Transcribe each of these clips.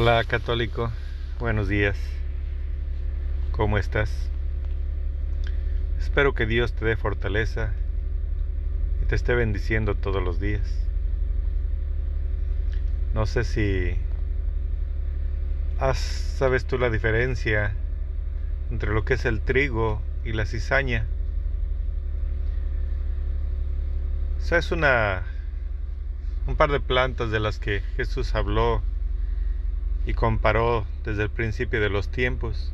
Hola católico, buenos días. ¿Cómo estás? Espero que Dios te dé fortaleza y te esté bendiciendo todos los días. No sé si sabes tú la diferencia entre lo que es el trigo y la cizaña. O es una un par de plantas de las que Jesús habló y comparó desde el principio de los tiempos.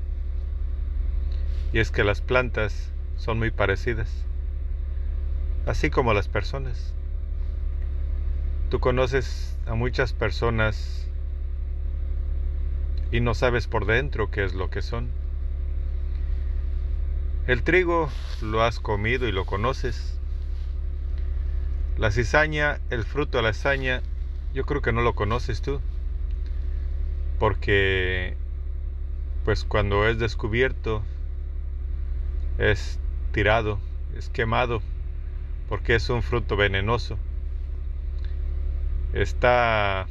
Y es que las plantas son muy parecidas, así como las personas. Tú conoces a muchas personas y no sabes por dentro qué es lo que son. El trigo lo has comido y lo conoces. La cizaña, el fruto de la cizaña, yo creo que no lo conoces tú porque pues cuando es descubierto es tirado, es quemado, porque es un fruto venenoso. Está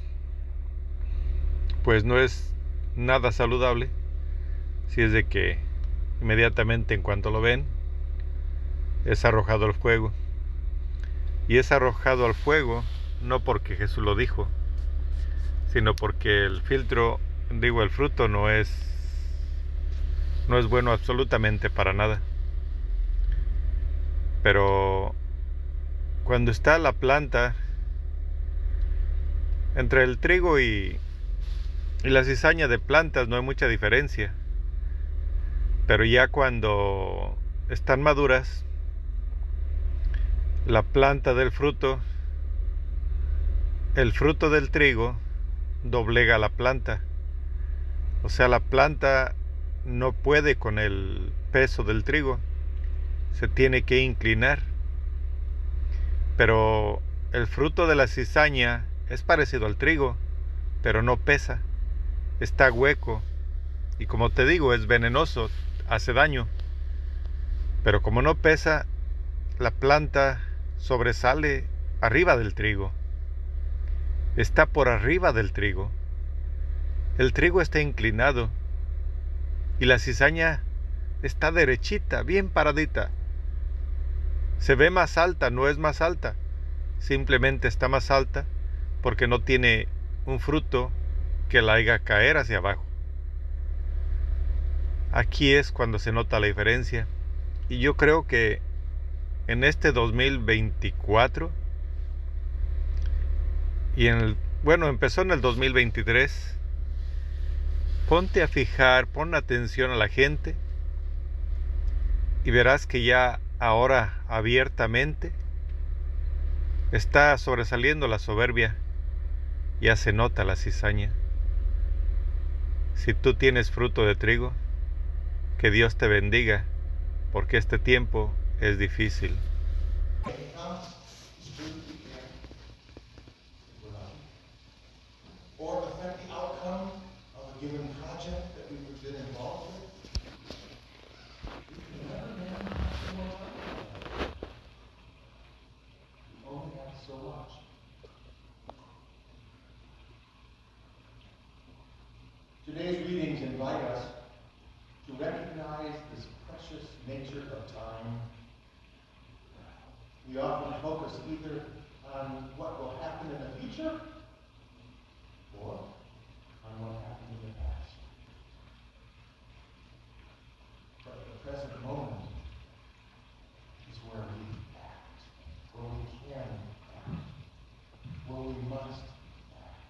pues no es nada saludable si es de que inmediatamente en cuanto lo ven es arrojado al fuego. Y es arrojado al fuego no porque Jesús lo dijo, sino porque el filtro, digo, el fruto no es no es bueno absolutamente para nada. Pero cuando está la planta entre el trigo y, y la cizaña de plantas no hay mucha diferencia. Pero ya cuando están maduras, la planta del fruto, el fruto del trigo doblega la planta. O sea, la planta no puede con el peso del trigo. Se tiene que inclinar. Pero el fruto de la cizaña es parecido al trigo, pero no pesa. Está hueco. Y como te digo, es venenoso, hace daño. Pero como no pesa, la planta sobresale arriba del trigo está por arriba del trigo. El trigo está inclinado y la cizaña está derechita, bien paradita. Se ve más alta, no es más alta, simplemente está más alta porque no tiene un fruto que la haga caer hacia abajo. Aquí es cuando se nota la diferencia y yo creo que en este 2024 y en el, bueno, empezó en el 2023. Ponte a fijar, pon atención a la gente y verás que ya ahora abiertamente está sobresaliendo la soberbia, ya se nota la cizaña. Si tú tienes fruto de trigo, que Dios te bendiga, porque este tiempo es difícil. Given project that we've been involved with? So much. Today's readings invite us to recognize this precious nature of time. We often focus either on what will happen in the future or on what happened in the past. But the present moment is where we act, where we can act, where we must act,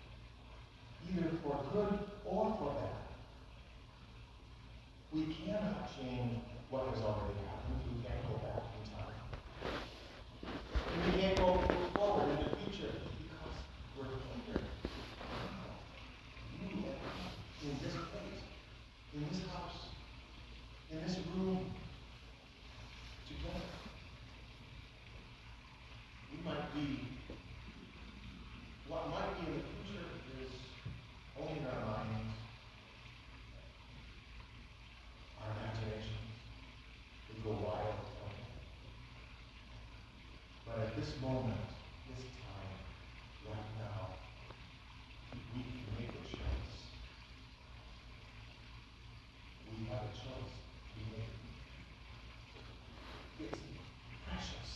either for good or for bad. We cannot change what has already happened. this moment, this time, right now, we can make a choice. We have a choice to make. It's precious.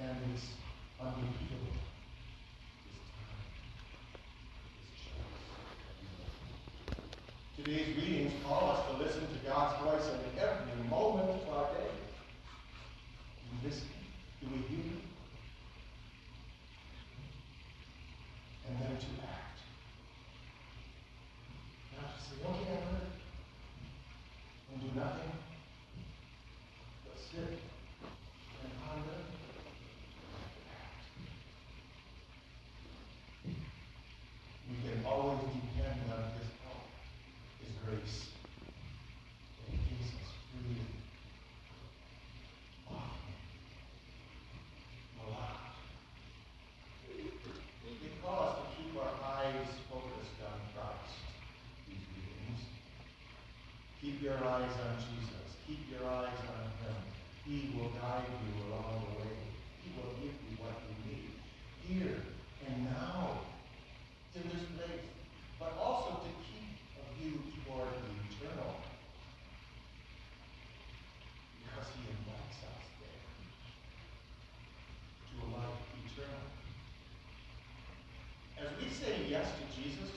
And it's unrepeatable. This time, this choice. Today's reading Spirit and honor. We can always depend on His help, His grace. That He gives us freely. Wow. Wow. It calls to keep our eyes focused on Christ. Keep your eyes he will guide you along the way. He will give you what you need here and now to this place, but also to keep a view toward the eternal. Because he invites us there to a life eternal. As we say yes to Jesus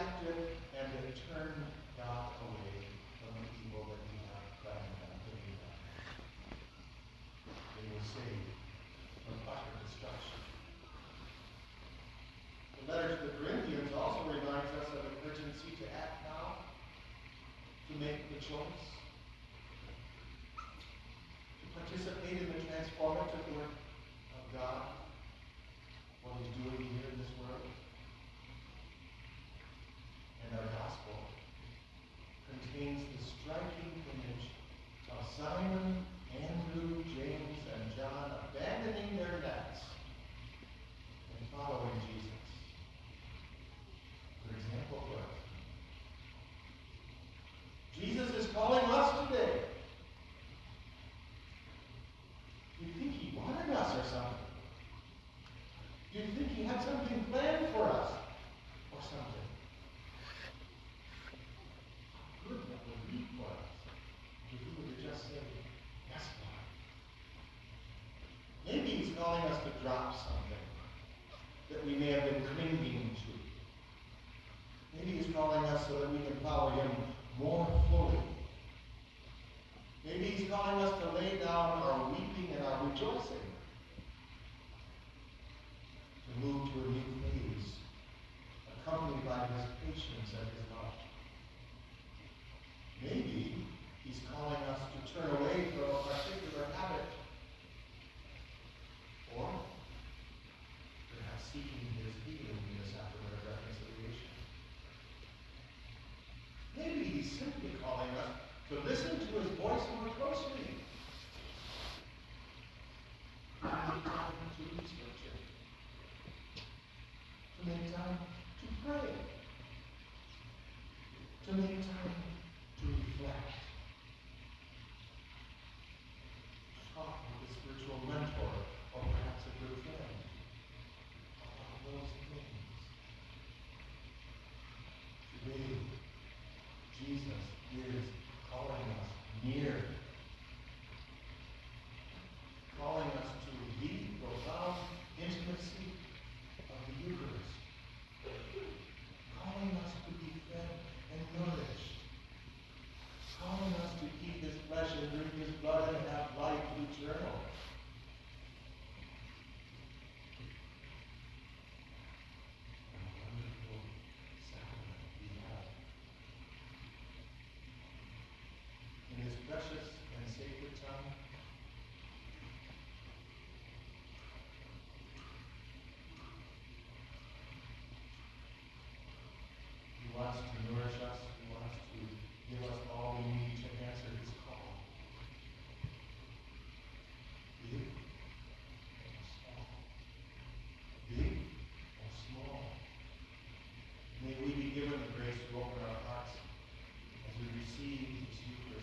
and to turn God away from the evil that he hath done unto me. They were saved from utter destruction. The letter to the Corinthians also reminds us of the urgency to act now, to make the choice. Simon Calling us to drop something that we may have been clinging to. Maybe he's calling us so that we can follow him more fully. Maybe he's calling us to lay down our weeping and our rejoicing. To move to a new phase, accompanied by his patience and his seeing to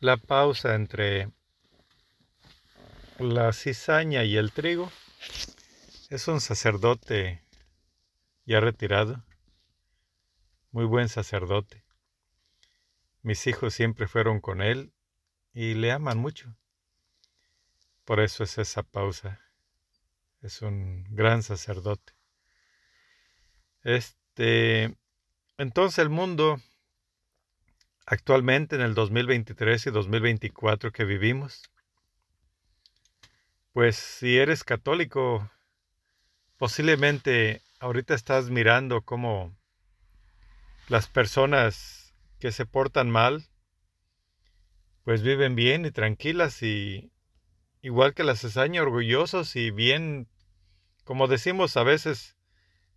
La pausa entre la cizaña y el trigo es un sacerdote ya retirado, muy buen sacerdote. Mis hijos siempre fueron con él y le aman mucho. Por eso es esa pausa. Es un gran sacerdote. Este, entonces el mundo actualmente en el 2023 y 2024 que vivimos, pues si eres católico, posiblemente ahorita estás mirando cómo las personas que se portan mal, pues viven bien y tranquilas y igual que la cesaña, orgullosos y bien, como decimos a veces,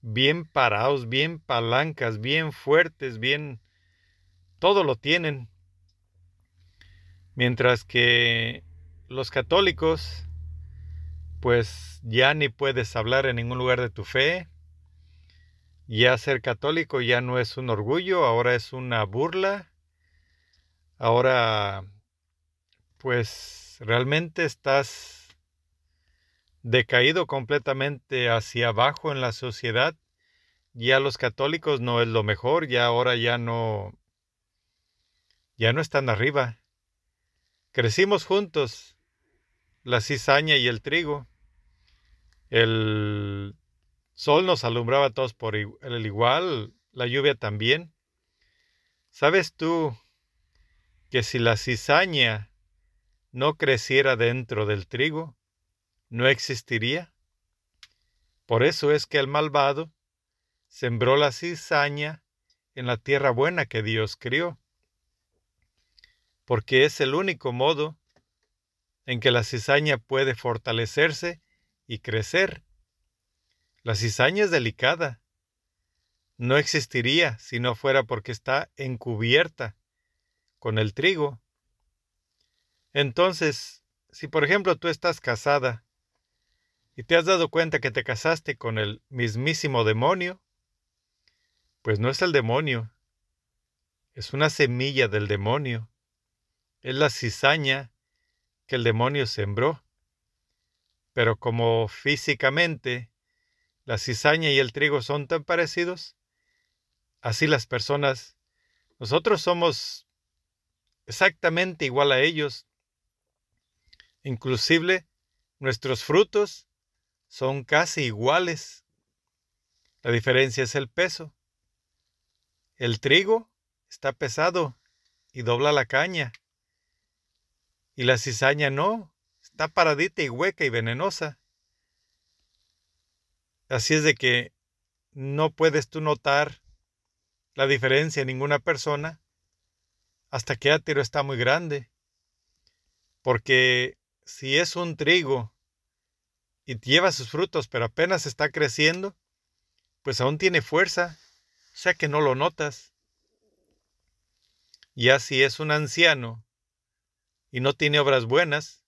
bien parados, bien palancas, bien fuertes, bien, todo lo tienen. Mientras que los católicos, pues ya ni puedes hablar en ningún lugar de tu fe. Ya ser católico ya no es un orgullo, ahora es una burla. Ahora, pues realmente estás decaído completamente hacia abajo en la sociedad. Ya los católicos no es lo mejor, ya ahora ya no ya no están arriba. Crecimos juntos, la cizaña y el trigo. El sol nos alumbraba a todos por el igual, la lluvia también. ¿Sabes tú que si la cizaña no creciera dentro del trigo, no existiría? Por eso es que el malvado sembró la cizaña en la tierra buena que Dios crió, porque es el único modo en que la cizaña puede fortalecerse y crecer. La cizaña es delicada. No existiría si no fuera porque está encubierta con el trigo. Entonces, si por ejemplo tú estás casada y te has dado cuenta que te casaste con el mismísimo demonio, pues no es el demonio, es una semilla del demonio, es la cizaña que el demonio sembró. Pero como físicamente la cizaña y el trigo son tan parecidos, así las personas, nosotros somos exactamente igual a ellos. Inclusive nuestros frutos son casi iguales. La diferencia es el peso. El trigo está pesado y dobla la caña. Y la cizaña no, está paradita y hueca y venenosa. Así es de que no puedes tú notar la diferencia en ninguna persona hasta que Átiro está muy grande. Porque si es un trigo y lleva sus frutos pero apenas está creciendo, pues aún tiene fuerza, o sea que no lo notas. Y así es un anciano y no tiene obras buenas,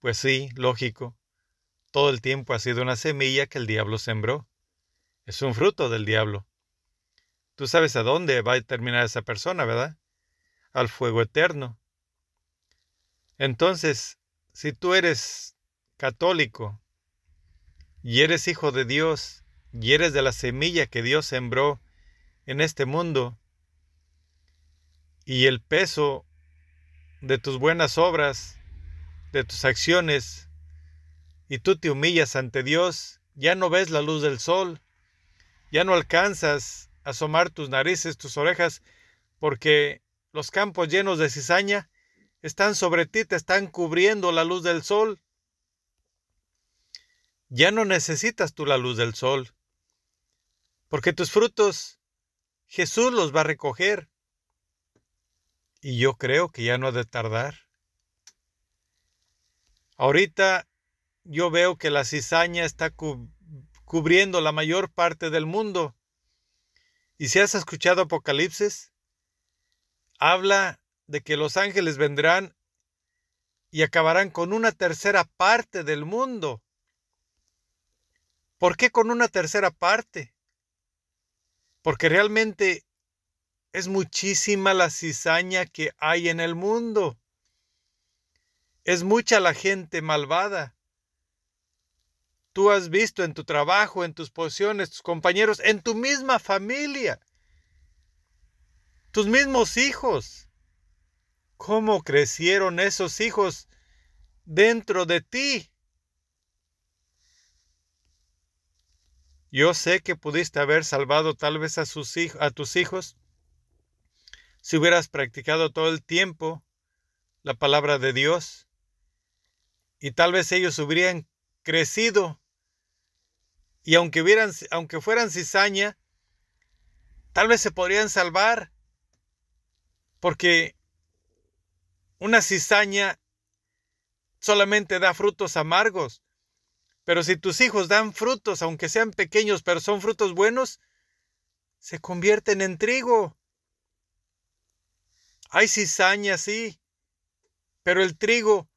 pues sí, lógico, todo el tiempo ha sido una semilla que el diablo sembró. Es un fruto del diablo. Tú sabes a dónde va a terminar esa persona, ¿verdad? Al fuego eterno. Entonces, si tú eres católico y eres hijo de Dios y eres de la semilla que Dios sembró en este mundo, y el peso de tus buenas obras, de tus acciones, y tú te humillas ante Dios, ya no ves la luz del sol, ya no alcanzas a asomar tus narices, tus orejas, porque los campos llenos de cizaña están sobre ti, te están cubriendo la luz del sol. Ya no necesitas tú la luz del sol, porque tus frutos Jesús los va a recoger. Y yo creo que ya no ha de tardar. Ahorita yo veo que la cizaña está cubriendo la mayor parte del mundo. Y si has escuchado Apocalipsis, habla de que los ángeles vendrán y acabarán con una tercera parte del mundo. ¿Por qué con una tercera parte? Porque realmente es muchísima la cizaña que hay en el mundo. Es mucha la gente malvada. Tú has visto en tu trabajo, en tus posiciones, tus compañeros, en tu misma familia, tus mismos hijos. ¿Cómo crecieron esos hijos dentro de ti? Yo sé que pudiste haber salvado tal vez a, sus a tus hijos si hubieras practicado todo el tiempo la palabra de Dios y tal vez ellos hubieran crecido y aunque hubieran aunque fueran cizaña tal vez se podrían salvar porque una cizaña solamente da frutos amargos. Pero si tus hijos dan frutos aunque sean pequeños pero son frutos buenos se convierten en trigo hay cizaña, sí, pero el trigo,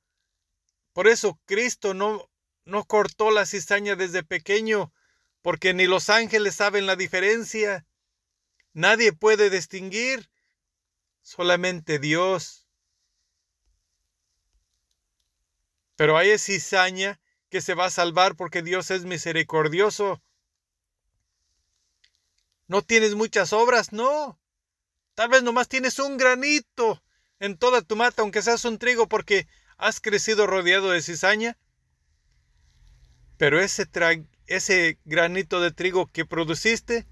por eso Cristo no, no cortó la cizaña desde pequeño, porque ni los ángeles saben la diferencia. Nadie puede distinguir, solamente Dios. Pero hay cizaña que se va a salvar porque Dios es misericordioso. ¿No tienes muchas obras? No. Tal vez nomás tienes un granito en toda tu mata, aunque seas un trigo, porque has crecido rodeado de cizaña. Pero ese, granito de trigo que produciste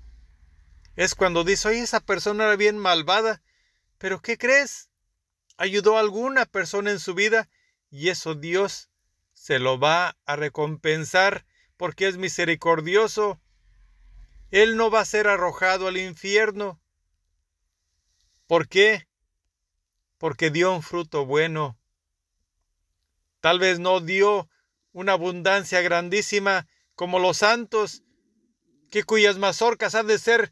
es cuando dice, oye, esa persona era bien malvada, pero ¿qué crees? Ayudó a alguna persona en su vida y eso Dios se lo va a recompensar porque es misericordioso. Él no va a ser arrojado al infierno. ¿Por qué? Porque dio un fruto bueno. Tal vez no dio una abundancia grandísima como los santos, que cuyas mazorcas han de ser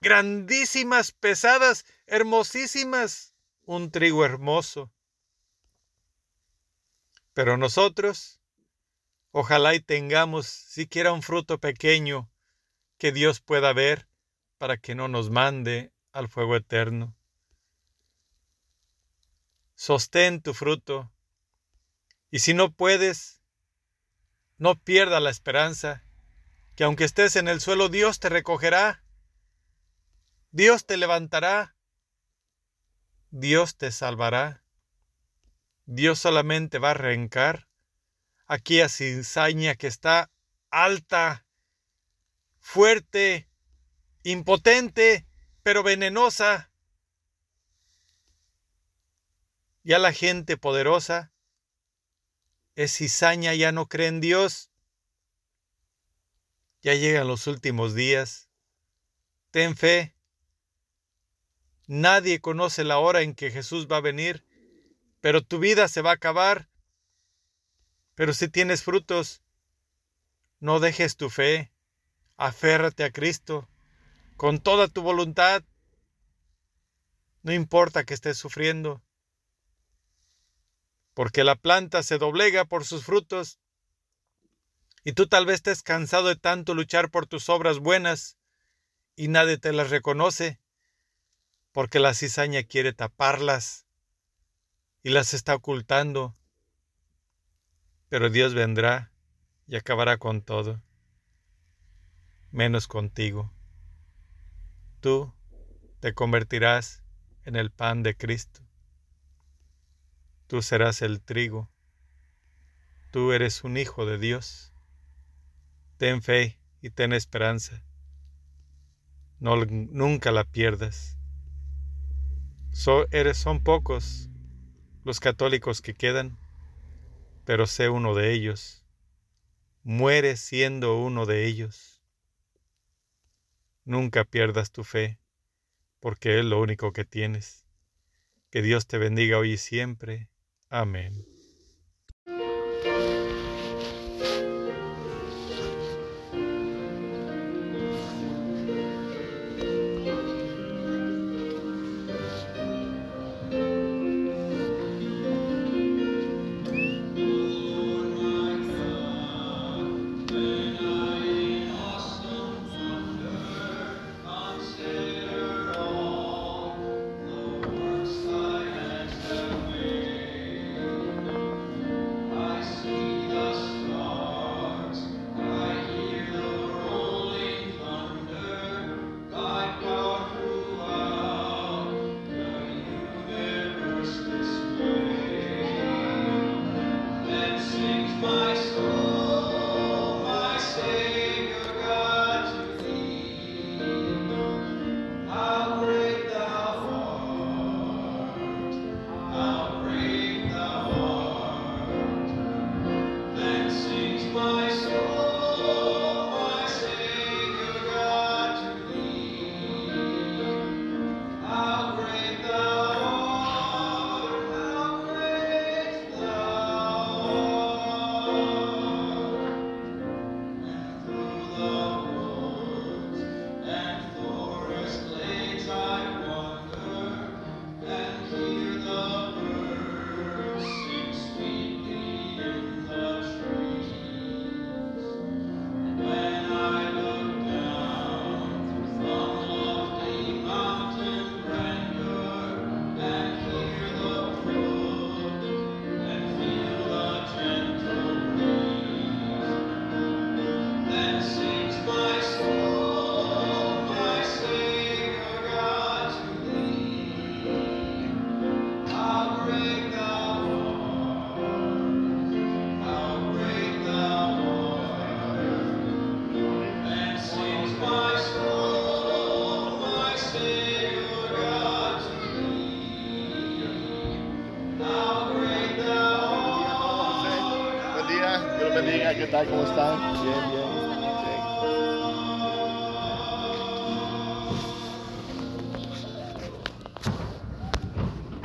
grandísimas, pesadas, hermosísimas, un trigo hermoso. Pero nosotros, ojalá y tengamos siquiera un fruto pequeño que Dios pueda ver para que no nos mande al fuego eterno. Sostén tu fruto, y si no puedes, no pierda la esperanza, que aunque estés en el suelo, Dios te recogerá, Dios te levantará, Dios te salvará. Dios solamente va a arrancar aquella cizaña que está alta, fuerte, impotente, pero venenosa. Ya la gente poderosa es cizaña, ya no cree en Dios. Ya llegan los últimos días. Ten fe. Nadie conoce la hora en que Jesús va a venir pero tu vida se va a acabar. Pero si tienes frutos, no dejes tu fe, aférrate a Cristo con toda tu voluntad. No importa que estés sufriendo, porque la planta se doblega por sus frutos. Y tú tal vez estés cansado de tanto luchar por tus obras buenas y nadie te las reconoce, porque la cizaña quiere taparlas y las está ocultando. Pero Dios vendrá y acabará con todo, menos contigo. Tú te convertirás en el pan de Cristo. Tú serás el trigo. Tú eres un hijo de Dios. Ten fe y ten esperanza. No, nunca la pierdas. eres, son pocos los católicos que quedan, pero sé uno de ellos. Muere siendo uno de ellos. Nunca pierdas tu fe, porque es lo único que tienes. Que Dios te bendiga hoy y siempre. Amén.